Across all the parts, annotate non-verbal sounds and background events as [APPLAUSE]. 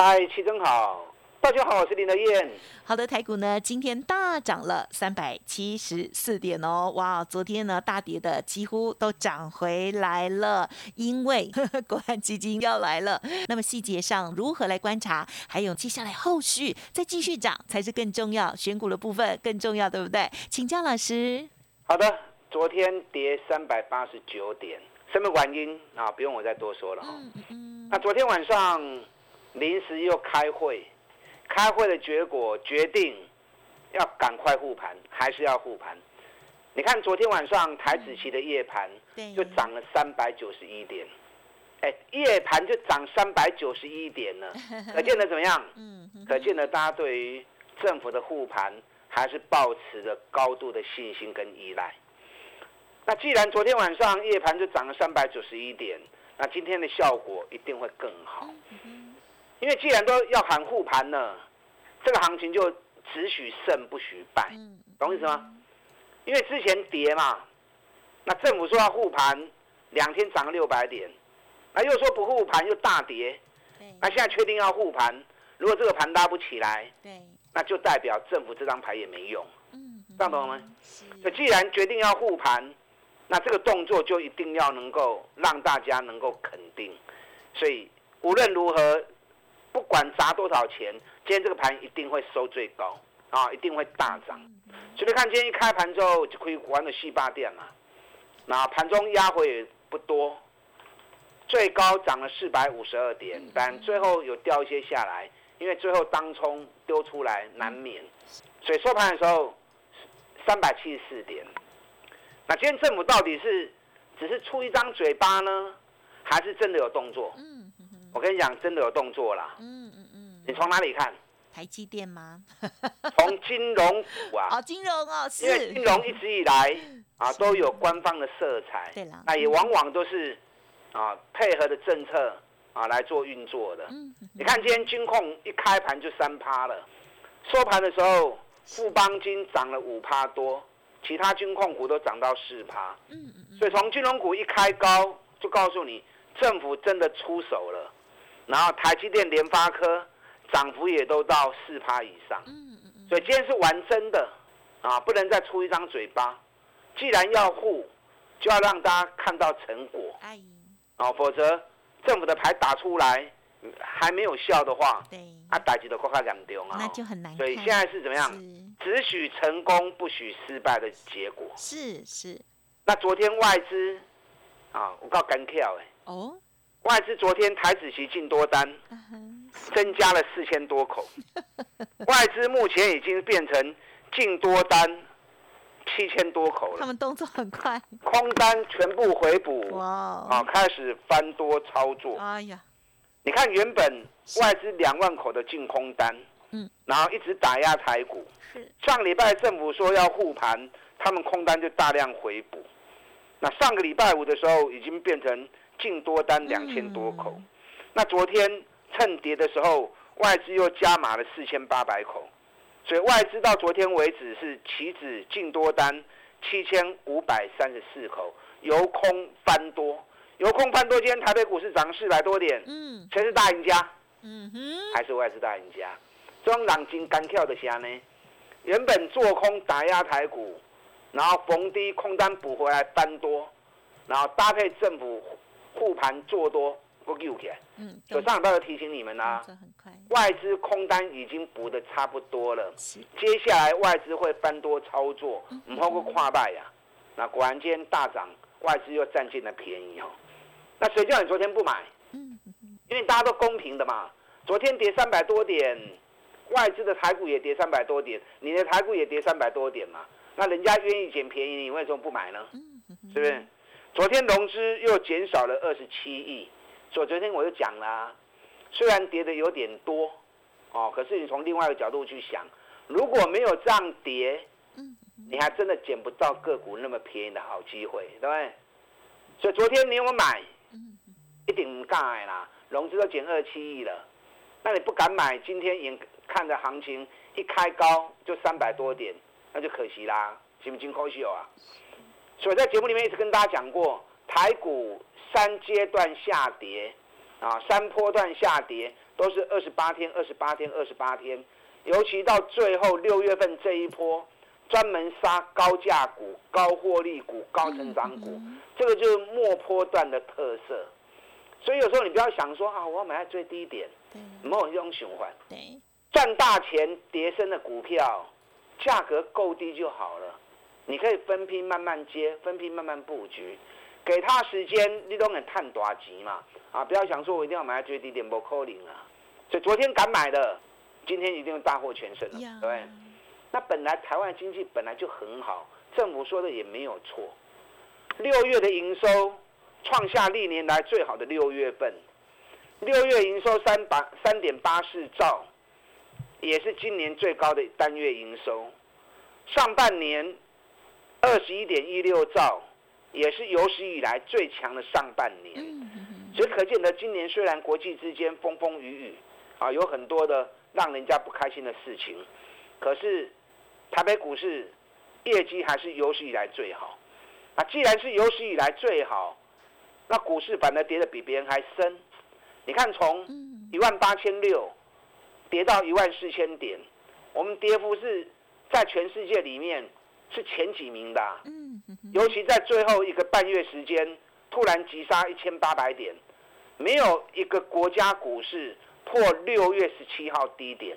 嗨，齐总好，大家好，我是林德燕。好的，台股呢今天大涨了三百七十四点哦，哇，昨天呢大跌的几乎都涨回来了，因为 [LAUGHS] 国安基金要来了。那么细节上如何来观察，还有接下来后续再继续涨才是更重要，选股的部分更重要，对不对？请教老师。好的，昨天跌三百八十九点，什么原因啊？不用我再多说了哈嗯。那昨天晚上。临时又开会，开会的结果决定要赶快护盘，还是要护盘？你看昨天晚上台子期的夜盘就涨了三百九十一点，哎，夜盘就涨三百九十一点了，[LAUGHS] 可见得怎么样？嗯，可见得大家对于政府的护盘还是保持着高度的信心跟依赖。那既然昨天晚上夜盘就涨了三百九十一点，那今天的效果一定会更好。因为既然都要喊护盘了，这个行情就只许胜不许败，懂意思吗？因为之前跌嘛，那政府说要护盘，两天涨了六百点，那又说不护盘又大跌，那现在确定要护盘，如果这个盘拉不起来，那就代表政府这张牌也没用，这样懂吗？所以既然决定要护盘，那这个动作就一定要能够让大家能够肯定，所以无论如何。不管砸多少钱，今天这个盘一定会收最高啊，一定会大涨。所以看今天一开盘之后就可以玩的细八店嘛。那盘中压回也不多，最高涨了四百五十二点，但最后有掉一些下来，因为最后当冲丢出来难免。所以收盘的时候三百七十四点。那今天政府到底是只是出一张嘴巴呢，还是真的有动作？我跟你讲，真的有动作啦。嗯嗯嗯。你从哪里看？台积电吗？[LAUGHS] 从金融股啊。哦，金融哦，是。因为金融一直以来啊都有官方的色彩。对了。那也往往都是啊配合的政策啊来做运作的。嗯。你看今天金控一开盘就三趴了，收盘的时候富邦金涨了五趴多，其他金控股都涨到四趴。嗯嗯。所以从金融股一开高，就告诉你政府真的出手了。然后台积电、联发科涨幅也都到四趴以上嗯嗯，所以今天是玩真的啊，不能再出一张嘴巴。既然要护，就要让大家看到成果，啊，否则政府的牌打出来还没有效的话，对啊，打击的快快两丢啊，那就很难。所以现在是怎么样？只许成功，不许失败的结果。是是。那昨天外资啊，我告干跳哎。哦。外资昨天台子期进多单，增加了四千多口。[LAUGHS] 外资目前已经变成进多单七千多口了。他们动作很快，空单全部回补。哇！啊，开始翻多操作。哎呀，你看原本外资两万口的净空单，嗯，然后一直打压台股。是。上礼拜政府说要护盘，他们空单就大量回补。那上个礼拜五的时候，已经变成。净多单两千多口，那昨天趁跌的时候，外资又加码了四千八百口，所以外资到昨天为止是期指净多单七千五百三十四口，由空翻多，由空翻多，今天台北股市涨四百多点，嗯，全是大赢家？嗯哼，还是外资大赢家？中朗金干跳的虾呢？原本做空打压台股，然后逢低空单补回来翻多，然后搭配政府。护盘做多不救起来，嗯，所以上礼拜提醒你们啦，外资空单已经补的差不多了，接下来外资会翻多操作，唔好过跨败呀。那果然今天大涨，外资又占尽了便宜哦。那谁叫你昨天不买？嗯，因为大家都公平的嘛。昨天跌三百多点，外资的台股也跌三百多点，你的台股也跌三百多点嘛。那人家愿意捡便宜，你为什么不买呢？是不是？昨天融资又减少了二十七亿，所以昨天我就讲啦，虽然跌的有点多，哦，可是你从另外一个角度去想，如果没有这样跌，你还真的捡不到个股那么便宜的好机会，对不对？所以昨天你有买，一定唔敢啦，融资都减二七亿了，那你不敢买，今天眼看着行情一开高就三百多点，那就可惜啦，行不行？可惜啊！所以在节目里面一直跟大家讲过，台股三阶段下跌，啊，三波段下跌都是二十八天、二十八天、二十八天，尤其到最后六月份这一波，专门杀高价股、高获利股、高成长股，这个就是末波段的特色。所以有时候你不要想说啊，我要买在最低点，没有这种循环，赚大钱叠升的股票，价格够低就好了。你可以分批慢慢接，分批慢慢布局，给他时间，你都能探大钱嘛。啊，不要想说我一定要买在最低点，不可能啊。所以昨天敢买的，今天一定大获全胜了，对。那本来台湾经济本来就很好，政府说的也没有错。六月的营收创下历年来最好的六月份，六月营收三百三点八四兆，也是今年最高的单月营收。上半年。二十一点一六兆，也是有史以来最强的上半年。所以可见得今年虽然国际之间风风雨雨，啊，有很多的让人家不开心的事情，可是台北股市业绩还是有史以来最好。啊，既然是有史以来最好，那股市反而跌得比别人还深。你看，从一万八千六跌到一万四千点，我们跌幅是在全世界里面。是前几名的，嗯，尤其在最后一个半月时间，突然急杀一千八百点，没有一个国家股市破六月十七号低点，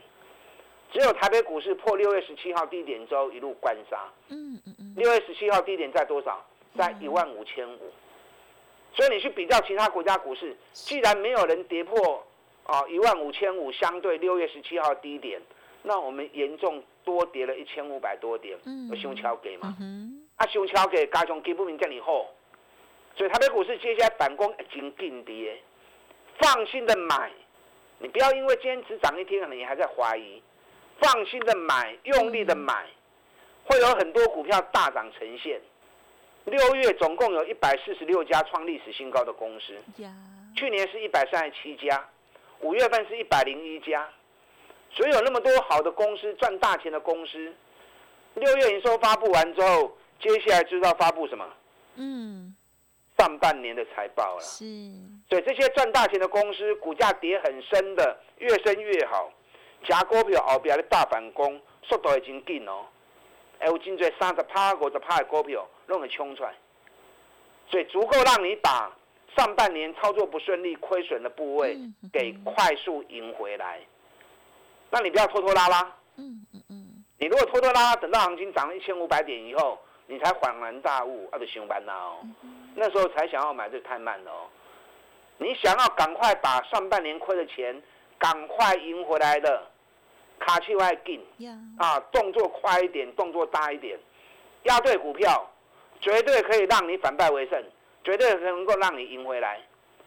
只有台北股市破六月十七号低点之后一路关杀，嗯嗯嗯，六月十七号低点在多少？在一万五千五，所以你去比较其他国家股市，既然没有人跌破啊一万五千五相对六月十七号低点，那我们严重。多跌了一千五百多点，有熊超给嘛？啊，熊超给加上基本面这么好，所以台北股市接下来反攻已经定跌，放心的买，你不要因为今天只涨一天，可能你还在怀疑，放心的买，用力的买，会有很多股票大涨呈现。六月总共有一百四十六家创历史新高的公司，去年是一百三十七家，五月份是一百零一家。所以有那么多好的公司赚大钱的公司，六月营收发布完之后，接下来就要发布什么？嗯，上半年的财报了。是。所以这些赚大钱的公司，股价跌很深的，越深越好。加股票后边的大反攻，速度已经紧哦。哎，有真侪三十趴、五十趴的股票，拢会冲出来。所以足够让你把上半年操作不顺利、亏损的部位，给快速赢回来。那你不要拖拖拉拉。嗯嗯嗯。你如果拖拖拉拉，等到行情涨了一千五百点以后，你才恍然大悟，啊，就上班了哦。那时候才想要买，这太慢了哦。你想要赶快把上半年亏的钱赶快赢回来的，卡气外进。啊，动作快一点，动作大一点，压对股票，绝对可以让你反败为胜，绝对能够让你赢回来。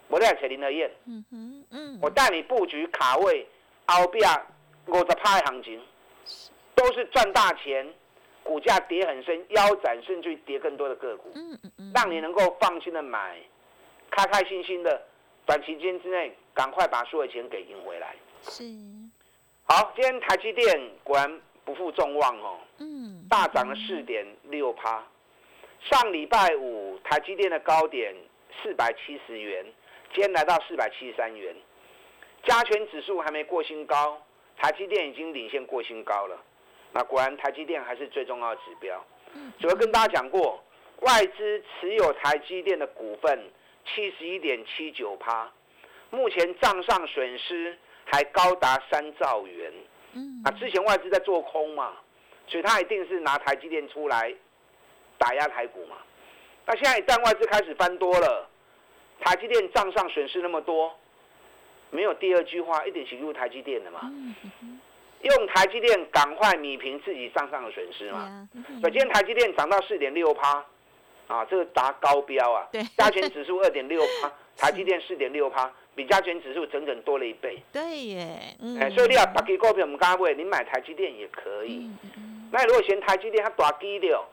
我带扯林德燕。嗯哼嗯。我带你布局卡位，后边。五十趴的行情，都是赚大钱，股价跌很深，腰斩甚至跌更多的个股，嗯嗯嗯，让你能够放心的买，开开心心的，短期间之内赶快把所有钱给赢回来。是，好，今天台积电果然不负众望哦，嗯，大涨了四点六趴，上礼拜五台积电的高点四百七十元，今天来到四百七十三元，加权指数还没过新高。台积电已经领先过新高了，那果然台积电还是最重要的指标。主要跟大家讲过，外资持有台积电的股份七十一点七九趴，目前账上损失还高达三兆元。嗯，啊，之前外资在做空嘛，所以他一定是拿台积电出来打压台股嘛。那现在一旦外资开始翻多了，台积电账上损失那么多。没有第二句话，一点行入台积电的嘛？用台积电赶快米平自己账上的损失嘛？所以今天台积电涨到四点六趴，啊，这个达高标啊！加权指数二点六趴，[LAUGHS] 台积电四点六趴，比加权指数整整多了一倍。对耶，哎，所以你要把给股票我们刚位，你买台积电也可以。那如果嫌台积电它大低了，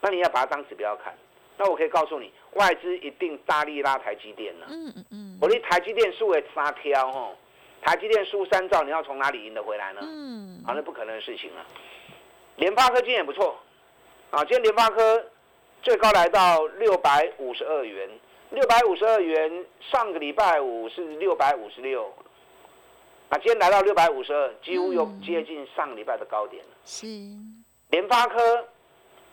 那你要把它当指标看。那我可以告诉你，外资一定大力拉台积电了。嗯嗯嗯。我的台积电输为三挑吼，台积电输三兆，你要从哪里赢得回来呢？嗯。啊，那不可能的事情了。联发科今天也不错，啊，今天联发科最高来到六百五十二元，六百五十二元，上个礼拜五是六百五十六，啊，今天来到六百五十二，几乎又接近上个礼拜的高点了。是。联发科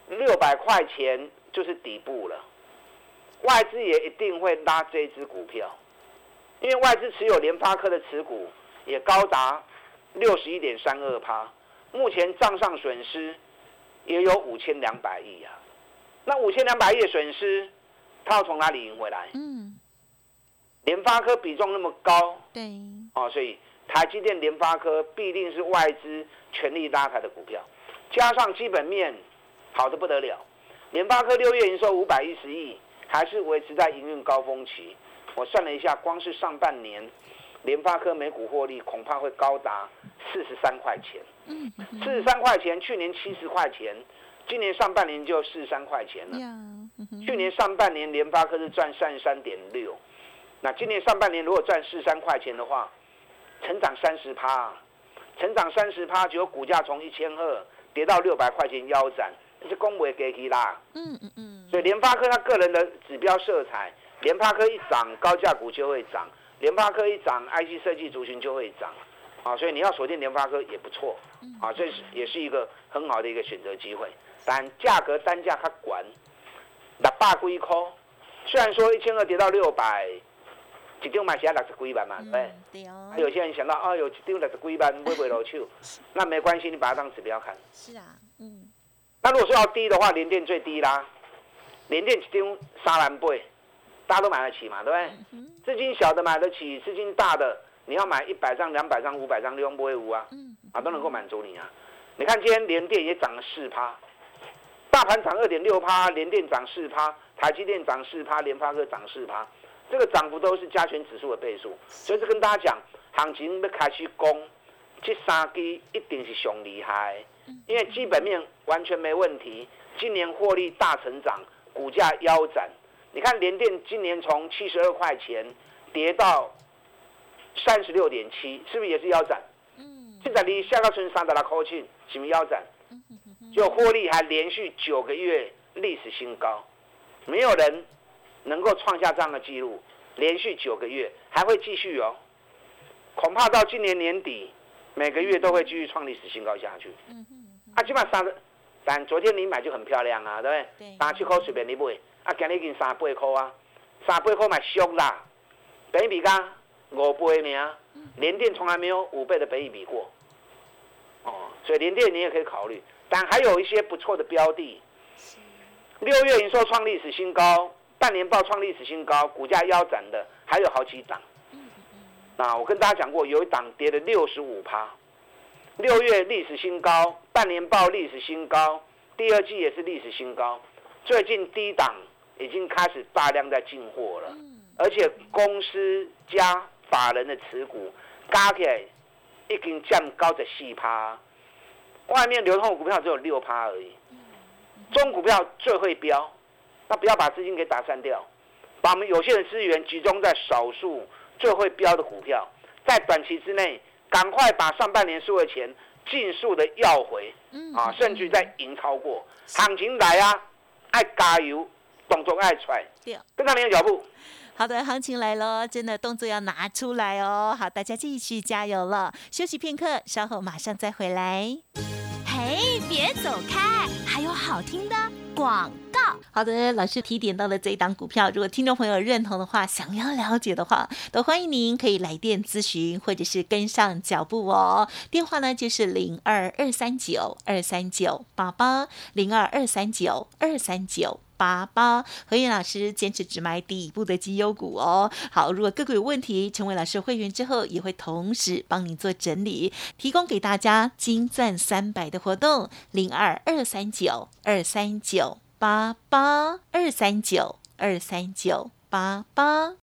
六百块钱就是底部了，外资也一定会拉这支股票，因为外资持有联发科的持股也高达六十一点三二趴。目前账上损失也有五千两百亿啊，那五千两百亿的损失，他要从哪里赢回来？嗯，联发科比重那么高，对，哦，所以台积电、联发科必定是外资全力拉抬的股票，加上基本面好的不得了，联发科六月营收五百一十亿，还是维持在营运高峰期。我算了一下，光是上半年。联发科每股获利恐怕会高达四十三块钱，四十三块钱，去年七十块钱，今年上半年就四十三块钱了。去年上半年联发科是赚三十三点六，那今年上半年如果赚四十三块钱的话，成长三十趴，成长三十趴，结果股价从一千二跌到六百块钱腰斩，那是公维给起啦。嗯嗯嗯。所以联发科它个人的指标色彩，联发科一涨，高价股就会涨。联发科一涨，IC 设计族群就会涨，啊，所以你要锁定联发科也不错，啊，这是也是一个很好的一个选择机会。但价格单价它管，六百几块，虽然说一千二跌到六百，一张买起来六十几万嘛，对对哦。有些人想到，哦，有一张六十几万买不落手，[LAUGHS] 那没关系，你把它当指标看。是啊，嗯。那如果说要低的话，联电最低啦，联电一张三万八。大家都买得起嘛，对不对？资金小的买得起，资金大的你要买一百张、两百张、五百张，利用不会无啊，啊都能够满足你啊。你看今天联电也涨了四趴，大盘涨二点六趴，联电涨四趴，台积电涨四趴，联发科涨四趴，这个涨幅都是加权指数的倍数。所以是跟大家讲，行情要开始攻，这三支一定是上厉害，因为基本面完全没问题，今年获利大成长，股价腰斩。你看联电今年从七十二块钱跌到三十六点七，是不是也是腰斩？嗯。现在离下个村三的拉靠近，什么腰斩？就获利还连续九个月历史新高，没有人能够创下这样的记录，连续九个月还会继续哦。恐怕到今年年底，每个月都会继续创历史新高下去。嗯啊，起码三个，但昨天你买就很漂亮啊，对不对？对。三七块随便你买。啊，今日已经三八块啊，三八块买俗啦，比比噶五倍名，连电从来没有五倍的比比过，哦，所以连电你也可以考虑，但还有一些不错的标的，六月营收创历史新高，半年报创历史新高，股价腰斩的还有好几档，那我跟大家讲过，有一档跌了六十五趴，六月历史新高，半年报历史新高，第二季也是历史新高，最近低档。已经开始大量在进货了，而且公司加法人的持股加起来已经降高的四趴，外面流通股票只有六趴而已。中股票最会标，那不要把资金给打散掉，把我们有限的资源集中在少数最会标的股票，在短期之内赶快把上半年输的钱尽速的要回，啊，甚至在赢超过，行情来啊，爱加油。动作爱出来，跟上你的脚步。好的，行情来喽，真的动作要拿出来哦。好，大家继续加油了。休息片刻，稍后马上再回来。嘿，别走开，还有好听的广告。好的，老师提点到的这一档股票，如果听众朋友认同的话，想要了解的话，都欢迎您可以来电咨询，或者是跟上脚步哦。电话呢就是零二二三九二三九八八零二二三九二三九。八八何燕老师坚持只买底部的绩优股哦。好，如果个股有问题，成为老师会员之后，也会同时帮您做整理，提供给大家金钻三百的活动，零二二三九二三九八八二三九二三九八八。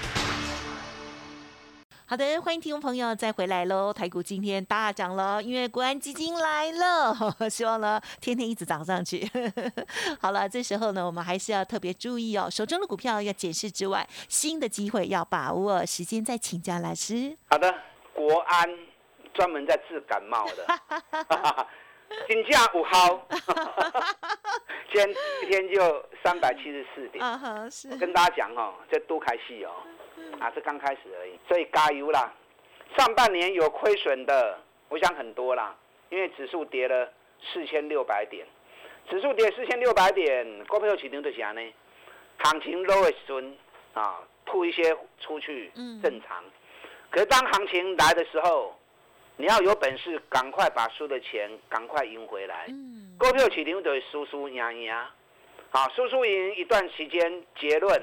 好的，欢迎听众朋友再回来喽！台股今天大涨了，因为国安基金来了，[LAUGHS] 希望呢天天一直涨上去。[LAUGHS] 好了，这时候呢，我们还是要特别注意哦，手中的股票要检视之外，新的机会要把握。时间再请教老师。好的，国安专门在治感冒的，[LAUGHS] 金价五毫，今天一天就三百七十四点。我跟大家讲哦，这多开戏哦。啊，是刚开始而已，所以加油啦！上半年有亏损的，我想很多啦，因为指数跌了四千六百点，指数跌四千六百点，股票起牛的啥呢？行情 low 的时啊，吐一些出去，正常。可是当行情来的时候，你要有本事，赶快把输的钱赶快赢回来。股票起牛就会输输赢赢，好，输输赢一段时间，结论。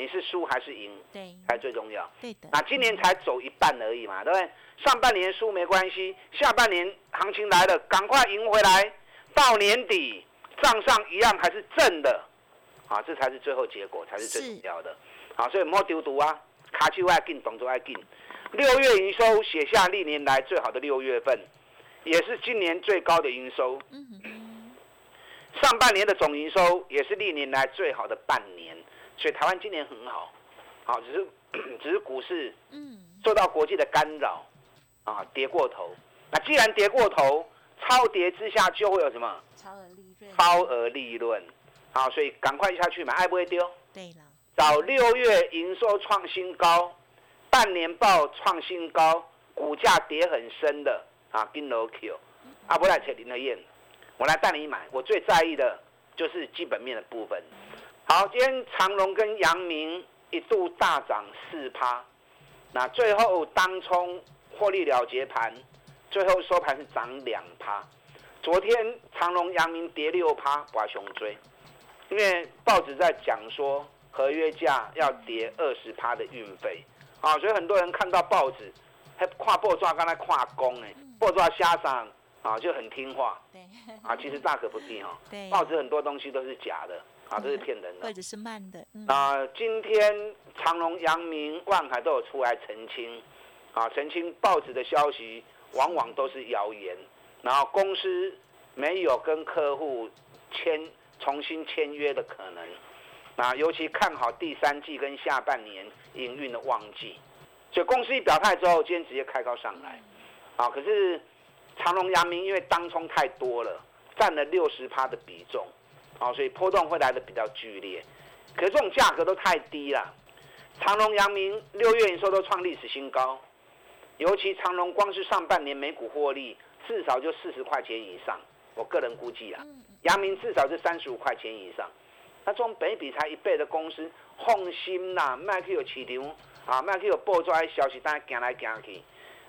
你是输还是赢？对，才最重要。对的。那今年才走一半而已嘛，对不对？上半年输没关系，下半年行情来了，赶快赢回来。到年底账上一样还是正的，啊，这才是最后结果，才是最重要的。好，所以莫丢毒啊，卡丘爱进，动作爱进。六月营收写下历年来最好的六月份，也是今年最高的营收。嗯上半年的总营收也是历年来最好的半年。所以台湾今年很好，好，只是 [CLEARS THROAT] 只是股市嗯受到国际的干扰啊，跌过头。那既然跌过头，超跌之下就会有什么？超额利润。超额利润，好，所以赶快下去买，爱不会丢。对了。找六月营收创新高，半年报创新高，股价跌很深的啊，金楼 Q，阿不来扯林德燕，我来带你买。我最在意的就是基本面的部分。好，今天长隆跟阳明一度大涨四趴，那最后当冲获利了结盘，最后收盘是涨两趴。昨天长隆、阳明跌六趴，把熊追，因为报纸在讲说合约价要跌二十趴的运费，啊，所以很多人看到报纸还跨报抓，刚才跨工哎，报抓瞎上啊，就很听话，对，啊，其实大可不必哈，[LAUGHS] 对，报纸很多东西都是假的。啊，这是骗人的，或者是慢的。啊，今天长隆、阳明、万海都有出来澄清，啊，澄清报纸的消息往往都是谣言，然后公司没有跟客户签重新签约的可能，啊，尤其看好第三季跟下半年营运的旺季，所以公司一表态之后，今天直接开高上来，啊，可是长隆、阳明因为当冲太多了，占了六十趴的比重。好，所以波动会来的比较剧烈，可是这种价格都太低了。长隆、阳明六月营收都创历史新高，尤其长隆光是上半年每股获利至少就四十块钱以上，我个人估计啊，阳明至少是三十五块钱以上。那这种本比才一倍的公司，放心啦，卖去有市场啊，卖去有报出来消息单行来行去，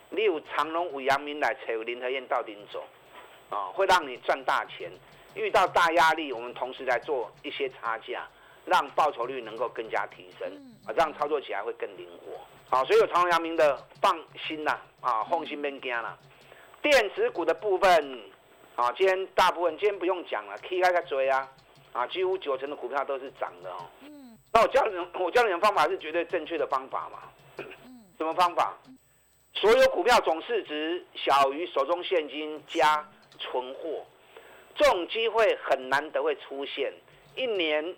你有长隆、有阳明来找林和燕到顶走，啊，会让你赚大钱。遇到大压力，我们同时在做一些差价，让报酬率能够更加提升，啊，这样操作起来会更灵活。好，所以有长隆、阳明的放心啦，啊，放心别惊啦。电子股的部分，啊，今天大部分今天不用讲了，K 开个追啊，啊，几乎九成的股票都是涨的哦。嗯。那我教你，我教你的方法是绝对正确的方法嘛？嗯。什么方法？所有股票总市值小于手中现金加存货。这种机会很难得会出现，一年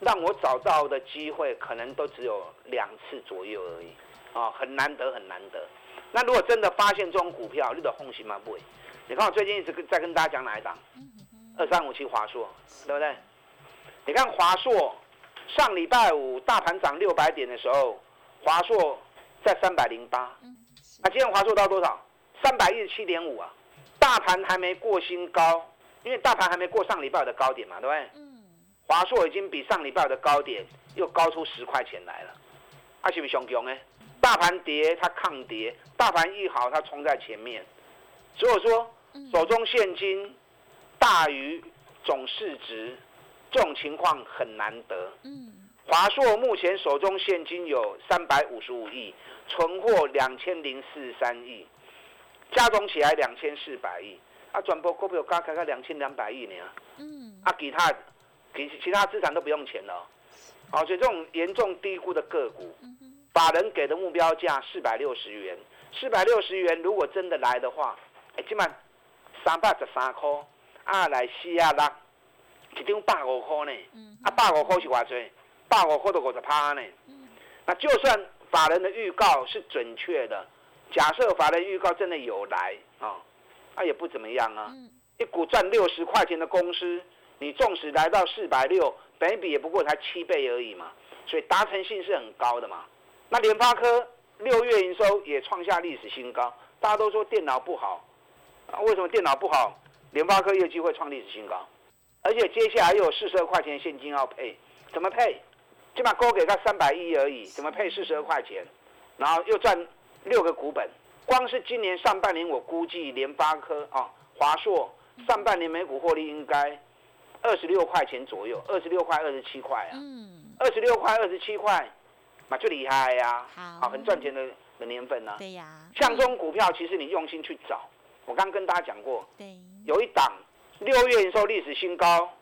让我找到的机会可能都只有两次左右而已，啊，很难得很难得。那如果真的发现这种股票，你得放心吗？不会。你看我最近一直在跟大家讲哪一档？二三五七华硕，对不对？你看华硕上礼拜五大盘涨六百点的时候，华硕在三百零八。那今天华硕到多少？三百一十七点五啊！大盘还没过新高，因为大盘还没过上礼拜的高点嘛，对不对？华硕已经比上礼拜的高点又高出十块钱来了，它是不是熊熊呢？大盘跌它抗跌，大盘一好它冲在前面，所以说手中现金大于总市值，这种情况很难得。嗯华硕目前手中现金有三百五十五亿，存货两千零四十三亿，加总起来两千四百亿，啊，转播股票加开个两千两百亿呢。嗯，啊，其他其其他资产都不用钱了，好，所以这种严重低估的个股，法人给的目标价四百六十元，四百六十元如果真的来的话，哎，起码三百十三块，啊，来四啊六，一张百五块呢，嗯啊，百五块是偌济？百五块都五十趴呢。嗯那就算法人的预告是准确的，假设法人预告真的有来啊，那也不怎么样啊。一股赚六十块钱的公司，你纵使来到四百六，本比也不过才七倍而已嘛，所以达成性是很高的嘛。那联发科六月营收也创下历史新高，大家都说电脑不好，啊，为什么电脑不好？联发科业绩会创历史新高，而且接下来又有四十二块钱现金要配，怎么配？起码高给他三百亿而已，怎么配四十二块钱？然后又赚六个股本，光是今年上半年，我估计联发科啊、华硕上半年每股获利应该二十六块钱左右，二十六块、二十七块啊。嗯。二十六块、二十七块，那就厉害呀！好，很赚钱的的年份呢。对呀。像这种股票，其实你用心去找，我刚跟大家讲过。对。有一档六月营收历史新高，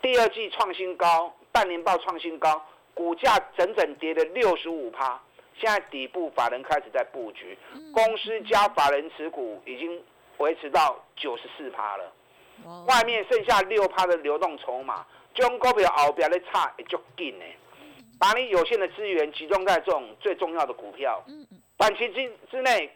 第二季创新高，半年报创新高。股价整整跌了六十五趴，现在底部法人开始在布局，公司加法人持股已经维持到九十四趴了，外面剩下六趴的流动筹码，中股票后边的差也就紧呢。把你有限的资源集中在这种最重要的股票，短期之之内，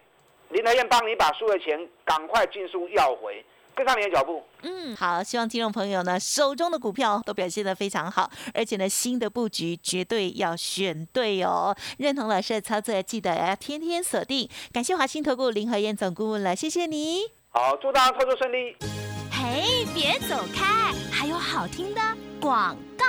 林德燕帮你把输的钱赶快尽数要回。跟上你的脚步。嗯，好，希望听众朋友呢手中的股票都表现得非常好，而且呢新的布局绝对要选对哦。认同老师的操作，记得要天天锁定。感谢华兴投顾林和燕总顾问了，谢谢你。好，祝大家操作顺利。嘿，别走开，还有好听的广告。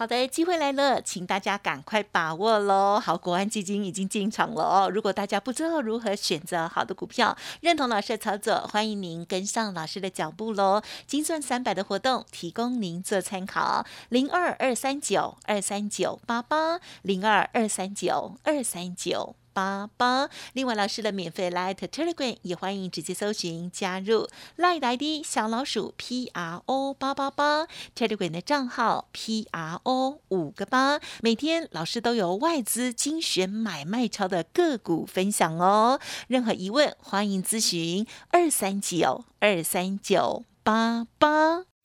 好的，机会来了，请大家赶快把握喽！好，国安基金已经进场了哦。如果大家不知道如何选择好的股票，认同老师的操作，欢迎您跟上老师的脚步喽。金算三百的活动提供您做参考，零二二三九二三九八八，零二二三九二三九。八八，另外老师的免费 Light Telegram 也欢迎直接搜寻加入 Light ID 小老鼠 P R O 八八八 Telegram 的账号 P R O 五个八，每天老师都有外资精选买卖超的个股分享哦。任何疑问欢迎咨询二三九二三九八八。